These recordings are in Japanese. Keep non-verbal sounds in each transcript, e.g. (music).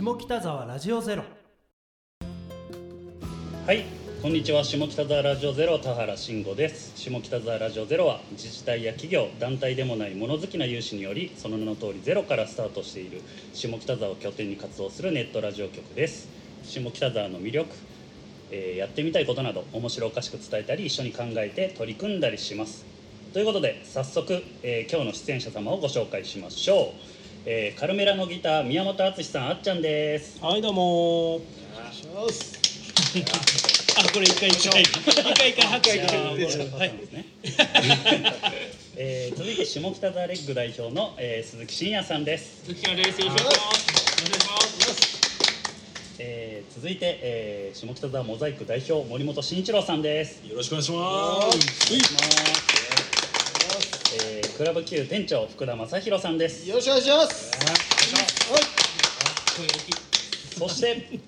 下北沢ラジオゼロはい、こんにちは。下北沢ラジオゼロ田原慎吾です。下北沢ラジオゼロは自治体や企業、団体でもない物好きな有志により、その名の通りゼロからスタートしている下北沢を拠点に活動するネットラジオ局です。下北沢の魅力、えーやってみたいことなど面白おかしく伝えたり一緒に考えて取り組んだりします。ということで早速、えー今日の出演者様をご紹介しましょう。えーカルメラのギター宮本敦さんあっちゃんです。はいどうもあこれ一回一回一回一回拍手がはいですね。えー続いて下北沢レッグ代表の、えー鈴木真也さんです。鈴木です。よろしくお願いします。えー続いて、えー下北沢モザイク代表森本慎一郎さんです。よろしくお願いします。クラブ Q 店長福田正弘さんです。よろしくお願いします。そして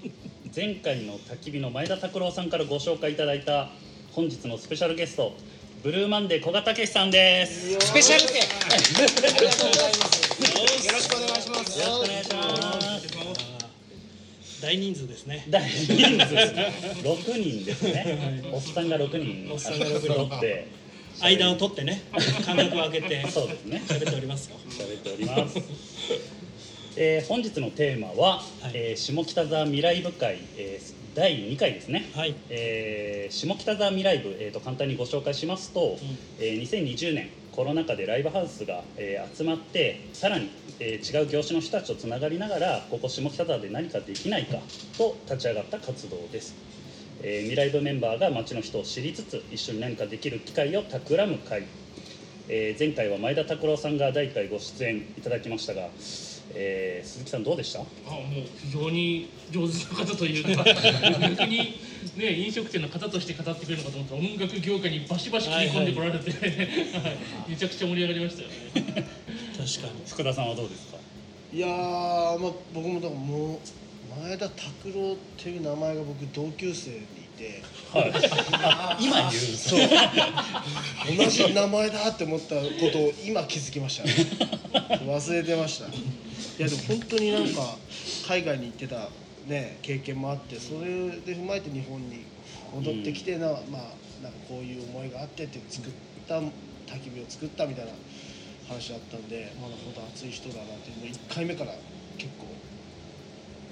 前回の焚き火の前田拓郎さんからご紹介いただいた本日のスペシャルゲストブルーマンデー小賀武さんです。よスペシャルで。ありがとうございます。よろしくお願いします。ろしくお願いします。大人数ですね大人数ですね。六人ですね。おっさんが六人おっさんが六人揃って間を取ってね間隔を空けて (laughs) そうですね。喋っておりますよ喋っております。えー本日のテーマは、はいえー下北沢未来部会、えー第2回ですね。はいえー下北沢未来部、えー、と簡単にご紹介しますと、えー2020年コロナ禍でライブハウスが、えー集まってさらに、えー違う業種の人たちとつながりながらここ下北沢で何かできないかと立ち上がった活動です、えー未来部メンバーが街の人を知りつつ一緒に何かできる機会を企む会、えー前回は前田拓郎さんが第1回ご出演いただきましたが、えー鈴木さんどうでした？あ、もう非常に上手な方というか、逆にね飲食店の方として語ってくれるのかと思ったら音楽業界にバシバシ切り込んでこられて、はい。めちゃくちゃ盛り上がりましたよね。(laughs) 確かに。福田さんはどうですか？いやー、まあ、僕もだからもう前田拓郎っていう名前が僕同級生にいて。はい、(laughs) 今言うそう。同じ名前だって思ったことを今気づきました、ね。忘れてました。いやでも本当になんか海外に行ってたね経験もあってそれで踏まえて日本に戻ってきてな、まあなんかこういう思いがあってって作った焚き火を作ったみたいな話だったんでまだ本当熱い人だなってもう1回目から結構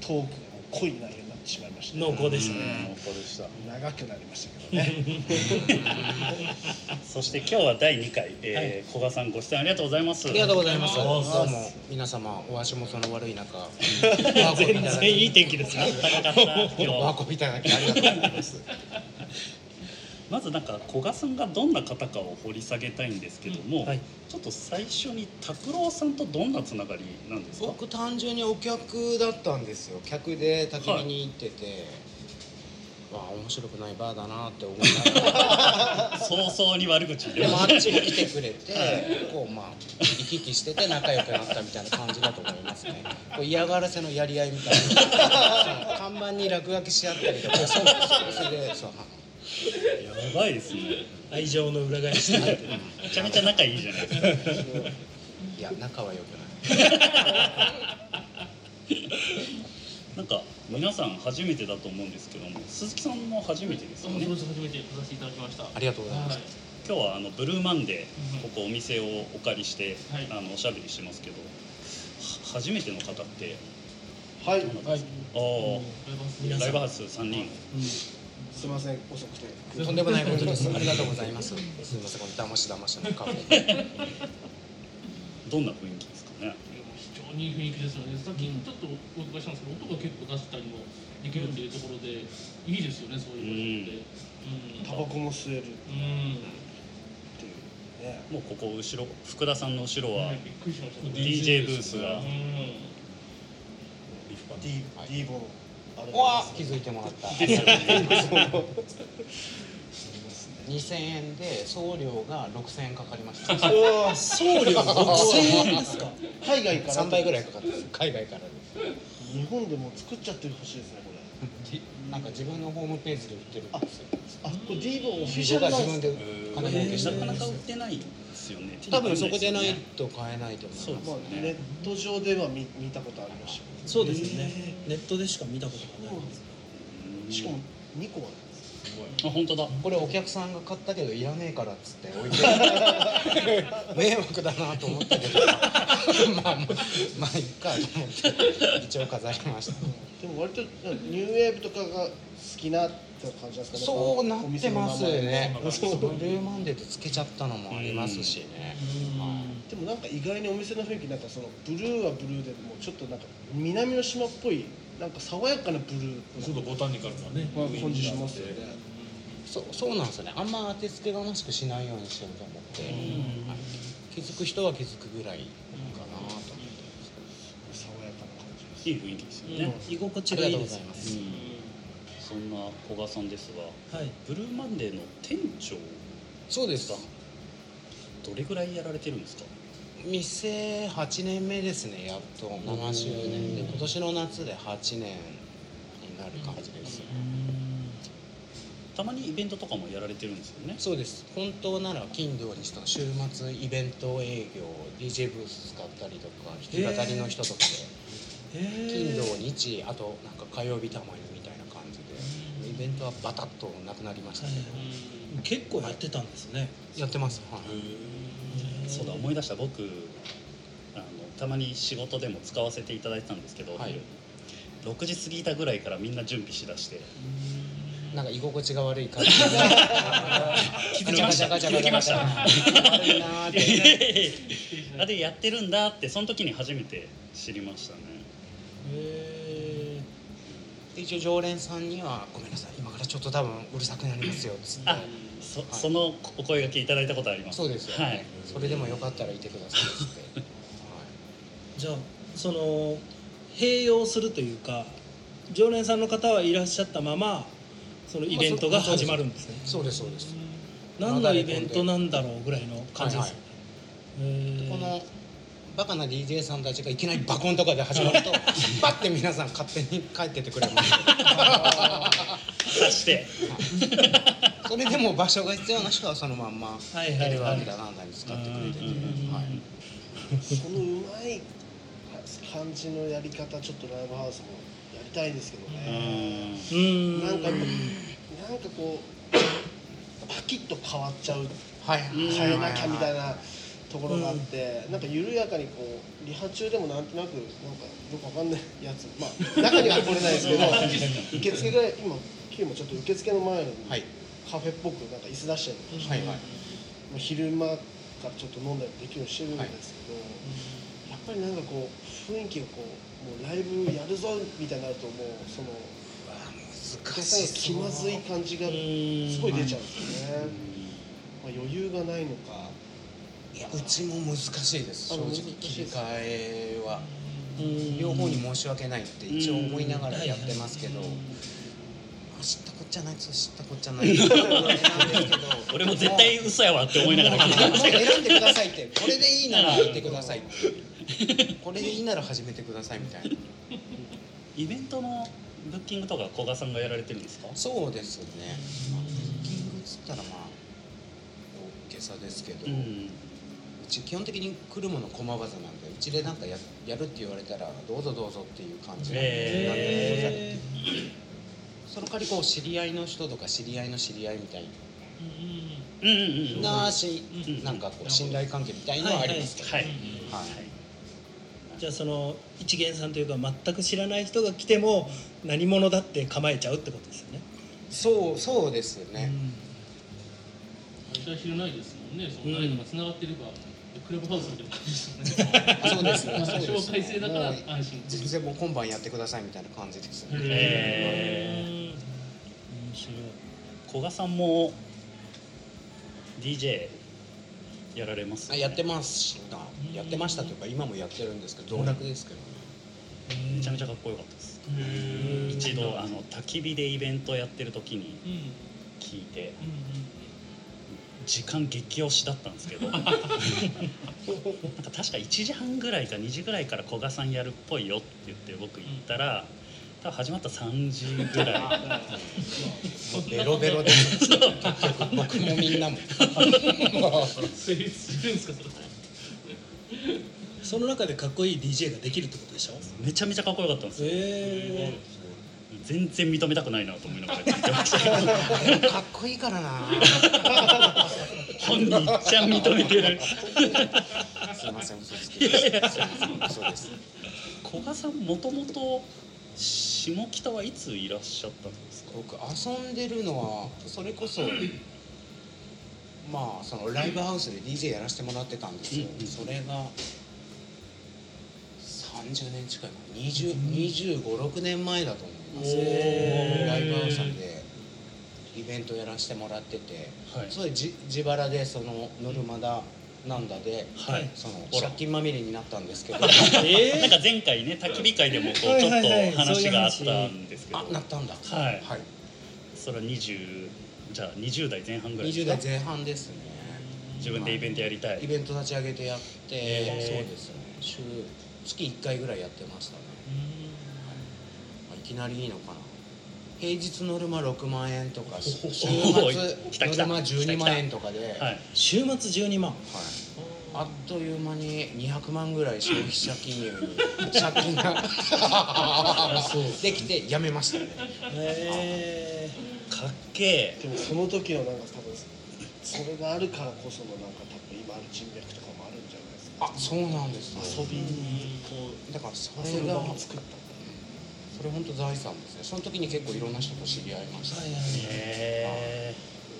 トークがもう濃い内容になってしまいました、濃厚でしたうん。ね濃厚でした。長くなりましたけどね。(laughs) そして今日は第2回、えー、古賀さんご出演ありがとうございます。ありがとうございます。どうも。皆様お足元の悪い中、全然いい天気ですよ高かった今日お運びいただきありがとうございます。(laughs) (laughs) まずなんか古賀さんがどんな方かを掘り下げたいんですけども、はいちょっと最初に拓郎さんとどんなつながりなんですか？僕単純にお客だったんですよ。客で焚き火に行ってて、わあ面白くないバーだなって思いながら、(laughs) 早々に悪口言でもあっちに来てくれて、こうまあ行き来してて仲良くなったみたいな感じだと思いますね。こう嫌がらせのやり合いみたいな。(laughs) 看板に落書きし合ったりとか、そうそうそれでそう。やばいですね。愛情の裏返しでめちゃめちゃ仲いいじゃないですか。いや仲は良くない。なんか皆さん初めてだと思うんですけども、鈴木さんも初めてですよね初めて来させていただきました。ありがとうございますはい。今日はあのブルーマンデうんーここお店をお借りして、はいあのおしゃべりしてますけど、は初めての方ってはい、どなたですか？ああライブハウス三人。すいません遅くて (laughs) とんでもないことです。ありがとうございます。すみません、この騙し騙しのカフェ。どんな雰囲気ですかね。非常にいい雰囲気ですよね。さっきちょっとお伺いしたんですけど、音が結構出したりもできるっていうところで、いいですよね、そういう場所って。タバコも吸えるうん。もうここ後ろ福田さんの後ろは。DJ ブースがうん。D, D ボンわあ、気づいてもらった。2000円で送料が6000円かかりました。送料6000円ですか？海外から？3倍ぐらいかかってます。海外からです。日本でも作っちゃってほしいですねこれなんか自分のホームページで売ってるんですよ。あこれ D ボンオフィシ自ャルですで金儲けしてるなかなか売ってないですよね。多分そこでないねと買えないと思います。まあ、ネット上では見見たことありましたそうですよね。ネットでしか見たことがない。しかも2個は。あ本当だ。これお客さんが買ったけどいらねえからっつって置いて。(laughs) 迷惑だなと思ったけど。(laughs) まあまあまあいいかと思って。一応飾りました。でも割とニューウェーブとかが好きなって感じですかね。そうなってますね。お店の名前もブルーマンデーでつけちゃったのもありますしねでもなんか意外にお店の雰囲気なんかそのブルーはブルーでもちょっとなんか南の島っぽいなんか爽やかなブルー。ちょっとボタニカルなね感じしますよね。そうそうなんですよね。あんま当てつけがましくしないようにしようと思って、はい。気づく人は気づくぐらいかなと思って爽やかな感じです。いい雰囲気ですよね、居心地ありがとうごがいいです。ざいます、そんな古賀さんですが。はい。ブルーマンデーの店長そうです。どれぐらいやられてるんですか？店8年目ですねやっと7周年で今年の夏で8年になる感じです、たまにイベントとかもやられてるんですよね。そうです。本当なら金土日と週末イベント営業 DJ ブース使ったりとか弾き語りの人とかで金土日あとなんか火曜日たまにみたいな感じでイベントはバタッとなくなりましたけど、結構やってたんですね。やってます。はいそうだ思い出した。僕あのたまに仕事でも使わせていただいてたんですけど、はい。6時過ぎたぐらいからみんな準備しだして。なんか居心地が悪い感じで (laughs) 気づきました。ガチャガチャガチャガチャ悪いなーって。あでやってるんだってその時に初めて知りましたね。へで一応常連さんには「ごめんなさい。今からちょっと多分うるさくなりますよ」っつって。あそ,、そのお声がけいただいたことあります。そうですよ、ね。はいそれでもよかったらいてくださいっつって、じゃあその併用するというか常連さんの方はいらっしゃったままそのイベントが始まるんですね。そうですそうです。何のイベントなんだろうぐらいの感じですよね、へー。このバカな DJ さんたちがいきなりバコンとかで始まると (laughs) パッて皆さん勝手に帰ってってくれます (laughs) (laughs) さして。それでも場所が必要な人はそのまんまはいはいはい。テレワークだなんだに使ってくれてて、はい、そのうまい感じのやり方ちょっとライブハウスもやりたいですけどうね。んうん。なんかなんかこうパキッと変わっちゃう。はい変えなきゃみたいなところがあって、なんか緩やかにこうリハ中でもなんとなくなんかよくわかんないやつ。まあ中には来れないですけど (laughs) 受付が今今日もちょっと受付の前にはい。カフェっぽくなんか椅子出したりとかして、はいはい。まあ昼間からちょっと飲んだりできるようにしてるんですけど、やっぱりなんかこう雰囲気がこうもうライブやるぞみたいになるともうそのお客さんが気まずい感じがすごい出ちゃうんですよね、まあ、余裕がないのか。いやうちも難しいです。あ正直切り替えは。うん。両方に申し訳ないって一応思いながらやってますけど、あ知ったこっちゃない知ったこっちゃない。(laughs) 俺も絶対嘘やわって思いながら選んでくださいってこれでいいなら言ってくださいって。(laughs) これでいいなら始めてくださいみたいな。イベントのブッキングとか古賀さんがやられてるんですか？そうですね、まあ、ブッキングっつったらまあ大げさですけど、ううんち基本的に来るもの駒技なんでうちでなんかややるって言われたらどうぞどうぞっていう感じなんで、へその代わりこう知り合いの人とか知り合いの知り合いみたいうんうんうん。なし、なんかこう信頼関係みたいのはありますけど、はい。はい。じゃあその一元さんというか全く知らない人が来ても何者だって構えちゃうってことですよね、そうそうですね、私は知らないですもんね。その誰かが繋がってれば、クラブハウスみたいな感じですよね。あ (laughs) そうですね。制だからもう安心。全然もう今晩やってくださいみたいな感じですね、えー。面白い古賀さんも DJ やられますあやってましたやってましたというか今もやってるんですけど道楽ですけどね、めちゃめちゃかっこよかったです。一度あの焚き火でイベントやってる時にうん。うん聞いて時間激押しだったんですけど。(laughs) なんか確か1時半ぐらいか2時ぐらいから古賀さんやるっぽいよって言って僕行ったら多分始まった3時ぐらい。ベロベロで。僕もみんなも。その中でかっこいい DJ ができるってことでしょ？めちゃめちゃかっこよかったんですよ。へ全然認めたくないなと思いながら聞いてまかっこいいからな。本人いっちゃん認めてる。すいません嘘つき。ですすいません嘘です。古賀さんもともと下北はいついらっしゃったんですか？僕遊んでるのはそれこそ (clears throat) まあそのライブハウスで DJ やらせてもらってたんですよ、うんうんそれが30年近いかな。2 5 6年前だと思います。ライブハウスでイベントやらせてもらってて、はい。それじ自腹でそのノルマだなんだで、はい。その借金まみれになったんですけど。(laughs) えなんか前回ね焚き火会でもこうちょはいっはいはいと話があったんですけど。あなったんだ。はい。はい。それは20じゃあ20代前半ぐらいです20か代前半ですね。自分でイベントやりたい。イベント立ち上げてやって、へー。そうですね。週月1回ぐらいやってましたね、まあいきなりいいのかな平日ノルマ6万円とか週末ノルマ12万円とかで、はいはい。週末12万。あっという間に200万ぐらい消費者金融に (laughs) 借金が。できてやめましたね。へかっけでもその時のなんか多分それがあるからこそのなんか多分今ある人脈とかもあるんじゃないですか。あそうなんですね。遊びにこうだからそれが作ったそれ本当財産ですね。その時に結構いろんな人と知り合いました、はいはいへ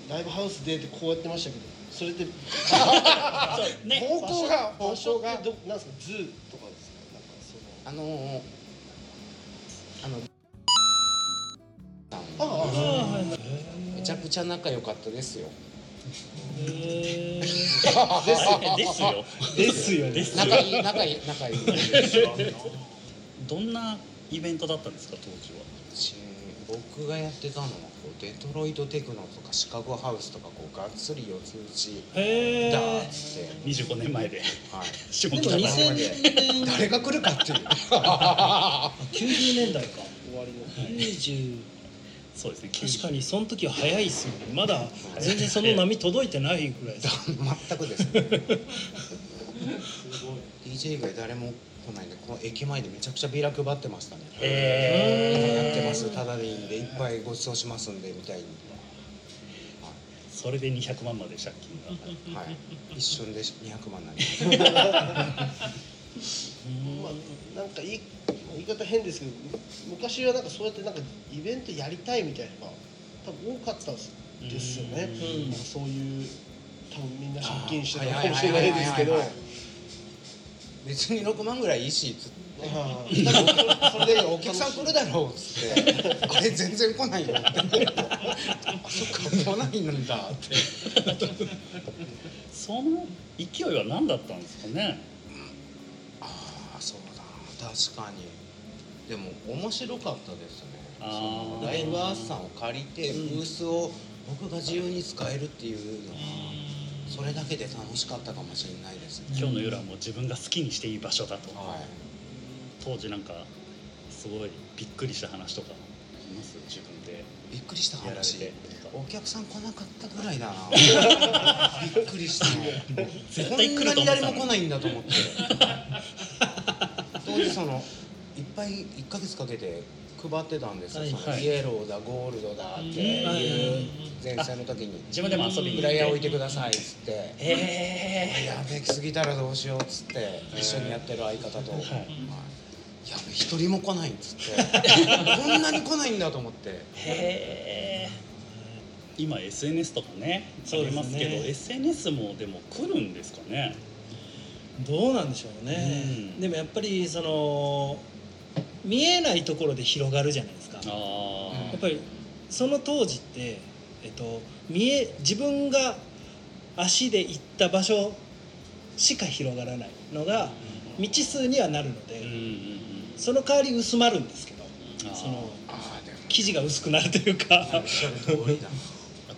ライブハウスでってこうやってましたけどそれね。(laughs) 方向がが。どなんですか？ズーとかですか？なんかその。あのー、あのあああはいはいめちゃくちゃ仲良かったですよ。へー。(laughs) ですよ。ですよ。ねですよ。仲いい仲いい仲いい。(laughs) どんなイベントだったんですか当時は？し僕がやってたのはこうデトロイトテクノとかシカゴハウスとかこうがっつり四つ打ちへだえーっつって、25年前で。はい、(laughs) でも下北沢2000年誰が来るかっていう。90年代か終わりの。90そうですね。確かにその時は早いっすよね。まだ全然その波届いてないぐらいです。(laughs) 全くです。(laughs) ね DJ 以外誰も来ないんでこの駅前でめちゃくちゃビラ配ってましたね。へやってます。ただでいいんでいっぱいご馳走しますんでみたいに。それで200万まで借金が。はい。一瞬で200万になりままあ、なんか言い言い方変ですけど昔はなんかそうやってなんかイベントやりたいみたいなのが多分多かったですよね、うん。そういう多分みんな借金してたかもしれないですけど。はいはいはいはいはい別に6万ぐらいいいしつって。(laughs) それでお客さん来るだろうっつって。あれ全然来ないよって。あそっか来ないんだって。その勢いは何だったんですかねああそうだ。な確かに。でも面白かったですね。そのライブアースさんを借りてうんブースを僕が自由に使えるっていうのがそれだけで楽しかったかもしれないですね。今日の夜はもう自分が好きにしていい場所だと。はい。当時なんかすごいびっくりした話とかあります？自分で。びっくりした話？てお客さん来なかったぐらいだな。(laughs) びっくりしたの。絶対来ると誰も来ないんだと思って。当時そのいっぱい1ヶ月かけて配ってたんですよ、はいイエローだゴールドだってうん。いう前線の時に。自分でも遊びにフライヤー置いてくださいっつって。へやべえ来すぎたらどうしようっつって一緒にやってる相方と、はい。やべえ一人も来ないっつって。(laughs) こんなに来ないんだと思って。えへえ今 SNS とかねあそうですね。りますけど SNS もでも来るんですかね？どうなんでしょうね、うん。でもやっぱりその見えないところで広がるじゃないですか。やっぱりその当時って、えっと、見え自分が足で行った場所しか広がらないのが未知数にはなるので、うんうんうん。その代わり薄まるんですけどその生地が薄くなるというか。(laughs)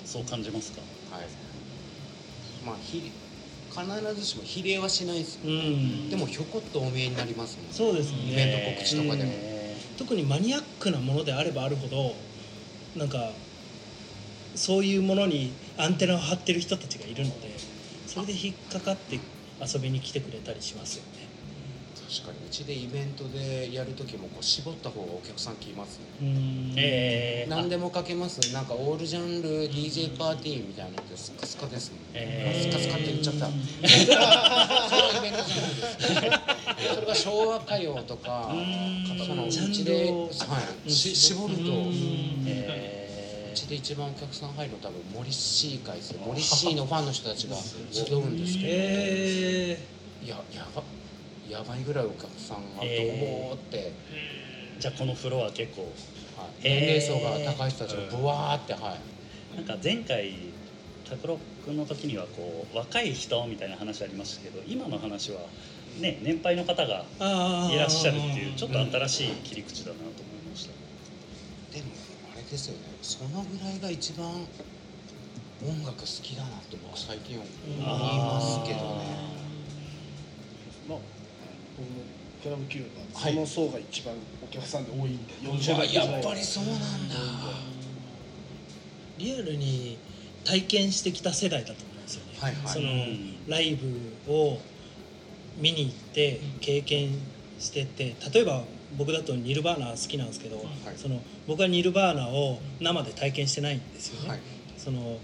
そう感じますか？はい。まあひ必ずしも比例はしないですようん。でもひょこっとお見えになりますもんそうですね。イベント告知とかでも。へ特にマニアックなものであればあるほどなんかそういうものにアンテナを張ってる人たちがいるのでそれで引っかかって遊びに来てくれたりしますよね。確かにうちでイベントでやる時もこう絞った方がお客さん来ますね。うん。えー、何でもかけますなんかオールジャンル DJ パーティーみたいなのってスカスカですもん、えー。スカスカって言っちゃった。それはイベントじゃないですそれが昭和歌謡とかうん。そのうちで、をはい、し絞ると。うえちで一番お客さん入るの多分森 C 会ですよ森 C のファンの人たちが集うんですけど、えいややばやばいぐらいお客さんがドえーーって、ー、じゃあこのフロア結構。はい。えー年齢層が高い人たちがブワーってはい。なんか前回卓録の時にはこう若い人みたいな話ありましたけど今の話はね年配の方がいらっしゃるっていうちょっと新しい切り口だなと思いました。でもあれですよね。そのぐらいが一番音楽好きだなって僕最近思いますけどねクラブキューがはい。その層が一番お客さんで多いんで、40うわ代やっぱりそうなんだ。リアルに体験してきた世代だと思うんですよね、はいはい。そのうんライブを見に行って経験してて例えば僕だとニルバーナ好きなんですけど、その僕はニルバーナを生で体験してないんですよね、はい。その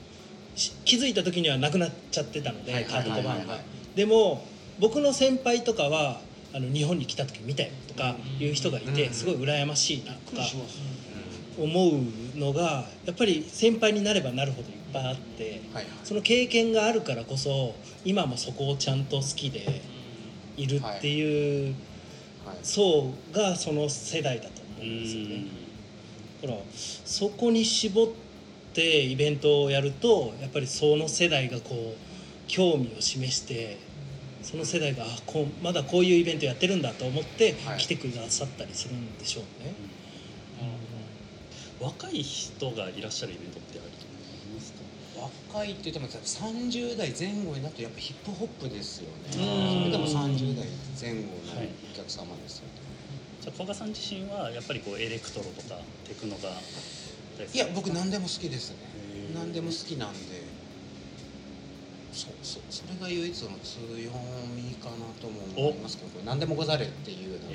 し気づいた時にはなくなっちゃってたので、はいカート・コバーンがはいはいはいでも僕の先輩とかはあの日本に来た時見たよとかいう人がいて、うん。すごい羨ましいなとか思うのがやっぱり先輩になればなるほどいっぱいあってその経験があるからこそ今もそこをちゃんと好きでいるっていうはい。層がその世代だと思ううんですよね。ん。だからそこに絞ってイベントをやるとやっぱりその世代がこう興味を示してその世代があこうまだこういうイベントやってるんだと思ってはい。来てくださったりするんでしょうね。若い人がいらっしゃるイベントってありますか？若いって言っても30代前後になるとやっぱヒップホップですよね。うん。それでも30代前後のお客様ですよね、じゃあ古賀さん自身はやっぱりこうエレクトロとかテクノがいや僕何でも好きですね。何でも好きなんでそうそうそれが唯一の強みかなとも思いますけどこれ何でもござれっていうの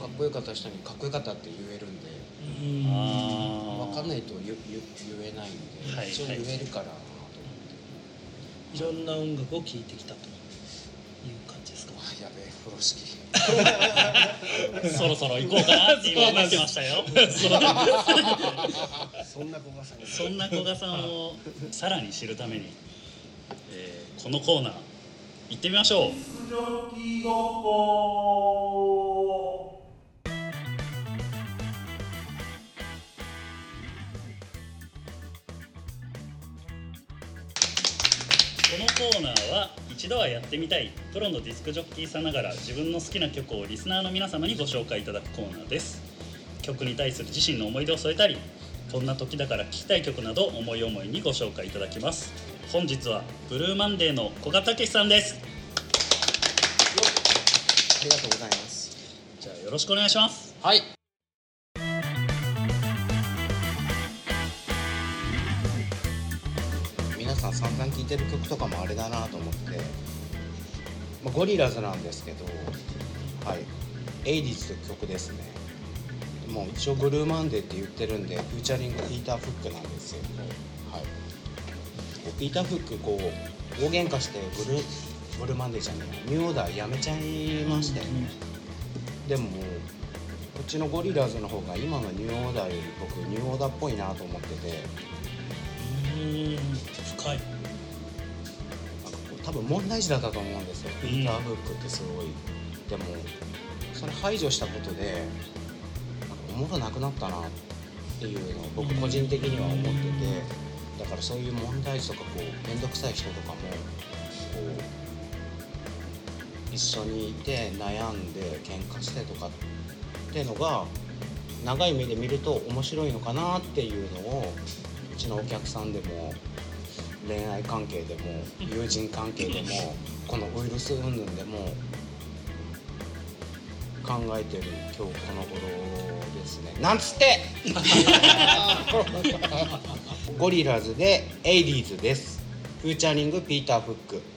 がかっこよかった人にかっこよかったって言えるんで分かんないと言言言えないんで、はい一応言えるからなといろんな音楽を聴いてきたという感じですか？やべえ風呂敷。(laughs) そろそろ行こうかなって今思ってましたよ。そんな子がさんがそんな古賀さんをさらに知るために、えーこのコーナー行ってみましょう。このコーナーは一度はやってみたいプロのディスクジョッキーさながら自分の好きな曲をリスナーの皆様にご紹介いただくコーナーです。曲に対する自身の思い出を添えたりこんな時だから聴きたい曲など思い思いにご紹介いただきます。本日はブルーマンデーの古賀武さんです。ありがとうございます。じゃあよろしくお願いします。はい。皆さん散々聴いてる曲とかもあれだなと思って、まあ、ゴリラズなんですけどはい「アリーズ」という曲ですね。もう一応ブルーマンデーって言ってるんでフューチャリングピーター・フックなんですよはいピーター・フックこう大喧嘩してブルーブルーマンデーじゃねえやニューオーダーやめちゃいましたよね、でもこっちのゴリラーズの方が今のニューオーダーより僕ニューオーダーっぽいなと思ってて。うん。深い。多分問題児だったと思うんですよ、ピーター・フックってすごいでもそれ排除したことでなんかおもろなくなったなっていうのを僕個人的には思っててだからそういう問題児とかこう面倒くさい人とかもこう一緒にいて悩んで喧嘩してとかっていうのが長い目で見ると面白いのかなっていうのをうちのお客さんでも恋愛関係でも友人関係でもこのウイルス云々でも考えてる今日この頃ですね。なんつって！ゴリラズでエイリーズです。フューチャリングピーター・フック。